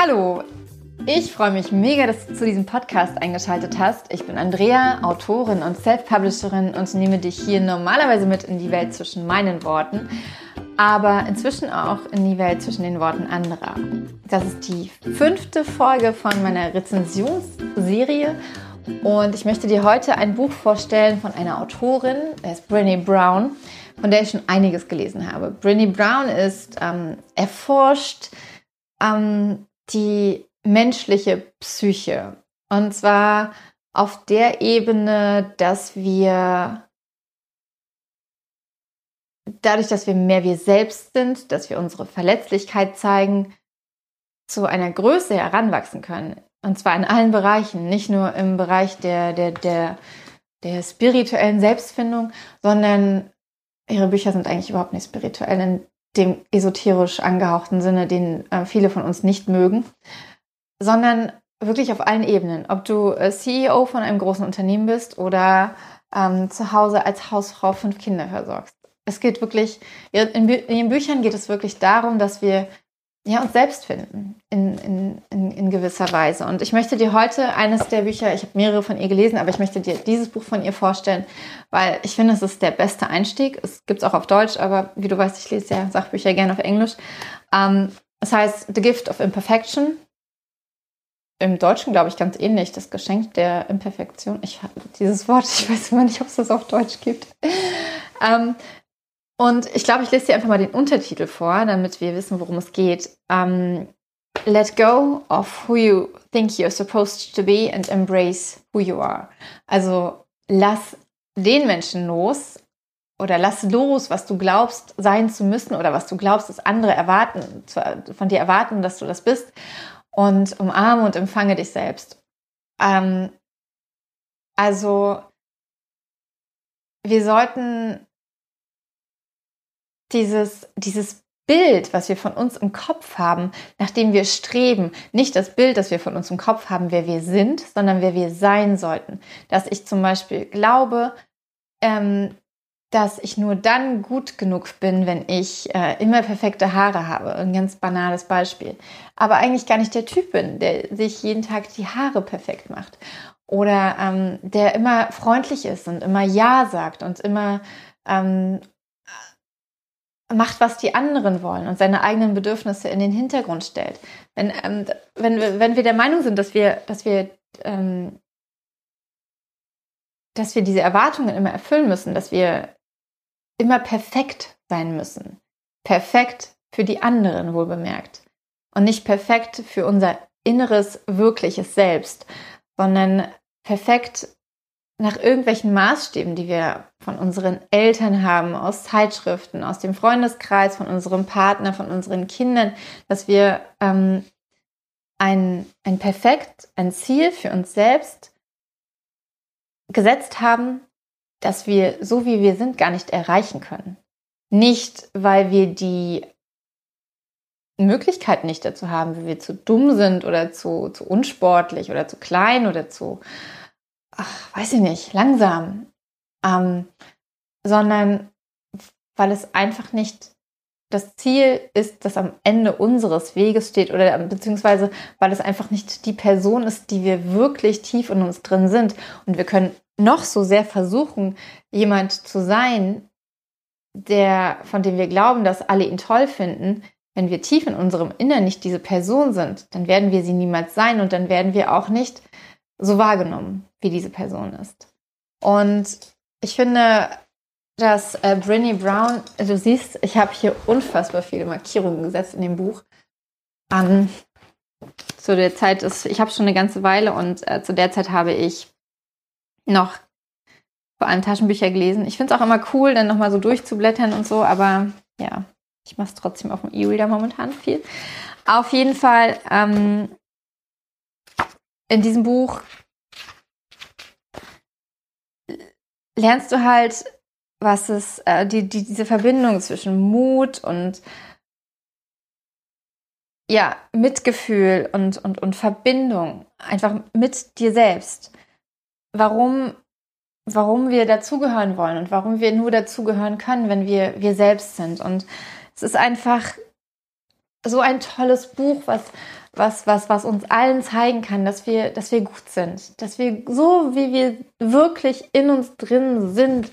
Hallo, ich freue mich mega, dass du zu diesem Podcast eingeschaltet hast. Ich bin Andrea, Autorin und Self-Publisherin und nehme dich hier normalerweise mit in die Welt zwischen meinen Worten, aber inzwischen auch in die Welt zwischen den Worten anderer. Das ist die fünfte Folge von meiner Rezensionsserie und ich möchte dir heute ein Buch vorstellen von einer Autorin, das ist Brené Brown, von der ich schon einiges gelesen habe. Brené Brown ist ähm, erforscht ähm, die menschliche Psyche. Und zwar auf der Ebene, dass wir dadurch, dass wir mehr wir selbst sind, dass wir unsere Verletzlichkeit zeigen, zu einer Größe heranwachsen können. Und zwar in allen Bereichen, nicht nur im Bereich der, der, der, der spirituellen Selbstfindung, sondern ihre Bücher sind eigentlich überhaupt nicht spirituell in dem esoterisch angehauchten Sinne, den äh, viele von uns nicht mögen, sondern wirklich auf allen Ebenen. Ob du äh, CEO von einem großen Unternehmen bist oder ähm, zu Hause als Hausfrau fünf Kinder versorgst. Es geht wirklich, in, in den Büchern geht es wirklich darum, dass wir ja, uns selbst finden in, in, in, in, gewisser Weise. Und ich möchte dir heute eines der Bücher, ich habe mehrere von ihr gelesen, aber ich möchte dir dieses Buch von ihr vorstellen, weil ich finde, es ist der beste Einstieg. Es gibt es auch auf Deutsch, aber wie du weißt, ich lese ja Sachbücher gerne auf Englisch. Ähm, es heißt The Gift of Imperfection. Im Deutschen glaube ich ganz ähnlich, das Geschenk der Imperfektion. Ich habe dieses Wort, ich weiß immer nicht, ob es das auf Deutsch gibt. Ähm, und ich glaube, ich lese dir einfach mal den Untertitel vor, damit wir wissen, worum es geht. Um, Let go of who you think you're supposed to be and embrace who you are. Also lass den Menschen los oder lass los, was du glaubst sein zu müssen oder was du glaubst, dass andere erwarten, von dir erwarten, dass du das bist und umarme und empfange dich selbst. Ähm, also wir sollten dieses, dieses Bild, was wir von uns im Kopf haben, nach dem wir streben, nicht das Bild, das wir von uns im Kopf haben, wer wir sind, sondern wer wir sein sollten. Dass ich zum Beispiel glaube, ähm, dass ich nur dann gut genug bin, wenn ich äh, immer perfekte Haare habe. Ein ganz banales Beispiel. Aber eigentlich gar nicht der Typ bin, der sich jeden Tag die Haare perfekt macht. Oder ähm, der immer freundlich ist und immer Ja sagt und immer ähm, macht, was die anderen wollen und seine eigenen Bedürfnisse in den Hintergrund stellt. Wenn, ähm, wenn, wenn wir der Meinung sind, dass wir, dass wir, ähm, dass wir diese Erwartungen immer erfüllen müssen, dass wir immer perfekt sein müssen. Perfekt für die anderen, wohl bemerkt. Und nicht perfekt für unser inneres, wirkliches Selbst, sondern perfekt nach irgendwelchen Maßstäben, die wir von unseren Eltern haben, aus Zeitschriften, aus dem Freundeskreis, von unserem Partner, von unseren Kindern, dass wir ähm, ein, ein perfekt, ein Ziel für uns selbst gesetzt haben, dass wir so wie wir sind gar nicht erreichen können. Nicht, weil wir die Möglichkeit nicht dazu haben, weil wir zu dumm sind oder zu, zu unsportlich oder zu klein oder zu ach, weiß ich nicht, langsam, ähm, sondern weil es einfach nicht das Ziel ist, das am Ende unseres Weges steht oder beziehungsweise weil es einfach nicht die Person ist, die wir wirklich tief in uns drin sind. Und wir können noch so sehr versuchen, jemand zu sein, der, von dem wir glauben, dass alle ihn toll finden. Wenn wir tief in unserem Innern nicht diese Person sind, dann werden wir sie niemals sein und dann werden wir auch nicht so wahrgenommen, wie diese Person ist. Und ich finde, dass äh, Brinny Brown, du siehst, ich habe hier unfassbar viele Markierungen gesetzt in dem Buch. Um, zu der Zeit ist, ich habe schon eine ganze Weile und äh, zu der Zeit habe ich noch vor allem Taschenbücher gelesen. Ich finde es auch immer cool, dann nochmal so durchzublättern und so, aber ja, ich mache es trotzdem auf dem E-Reader momentan viel. Auf jeden Fall ähm, in diesem Buch lernst du halt, was es, äh, die, die, diese Verbindung zwischen Mut und ja, Mitgefühl und, und, und Verbindung, einfach mit dir selbst. Warum, warum wir dazugehören wollen und warum wir nur dazugehören können, wenn wir wir selbst sind. Und es ist einfach so ein tolles Buch, was, was, was, was uns allen zeigen kann, dass wir, dass wir gut sind, dass wir so, wie wir wirklich in uns drin sind,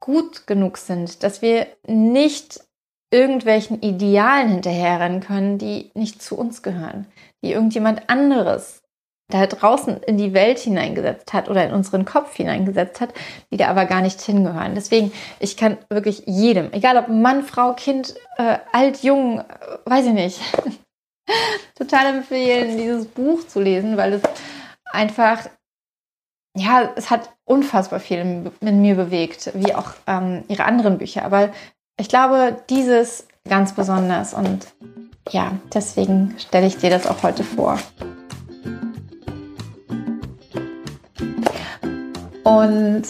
gut genug sind, dass wir nicht irgendwelchen Idealen hinterherrennen können, die nicht zu uns gehören, die irgendjemand anderes da draußen in die Welt hineingesetzt hat oder in unseren Kopf hineingesetzt hat, die da aber gar nicht hingehören. Deswegen, ich kann wirklich jedem, egal ob Mann, Frau, Kind, äh, alt, jung, äh, weiß ich nicht, total empfehlen, dieses Buch zu lesen, weil es einfach, ja, es hat unfassbar viel in, in mir bewegt, wie auch ähm, ihre anderen Bücher. Aber ich glaube, dieses ganz besonders und ja, deswegen stelle ich dir das auch heute vor. Und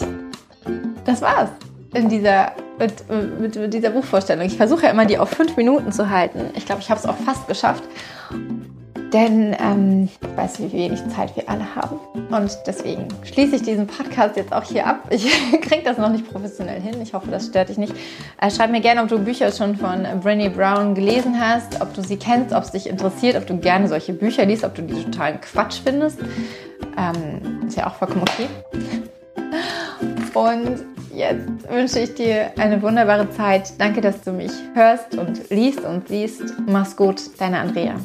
das war's in dieser, mit, mit, mit dieser Buchvorstellung. Ich versuche ja immer, die auf fünf Minuten zu halten. Ich glaube, ich habe es auch fast geschafft. Denn ähm, ich weiß, wie wenig Zeit wir alle haben. Und deswegen schließe ich diesen Podcast jetzt auch hier ab. Ich kriege das noch nicht professionell hin. Ich hoffe, das stört dich nicht. Äh, schreib mir gerne, ob du Bücher schon von Brené Brown gelesen hast, ob du sie kennst, ob es dich interessiert, ob du gerne solche Bücher liest, ob du die totalen Quatsch findest. Ähm, ist ja auch vollkommen okay. Und jetzt wünsche ich dir eine wunderbare Zeit. Danke, dass du mich hörst und liest und siehst. Mach's gut, deine Andrea.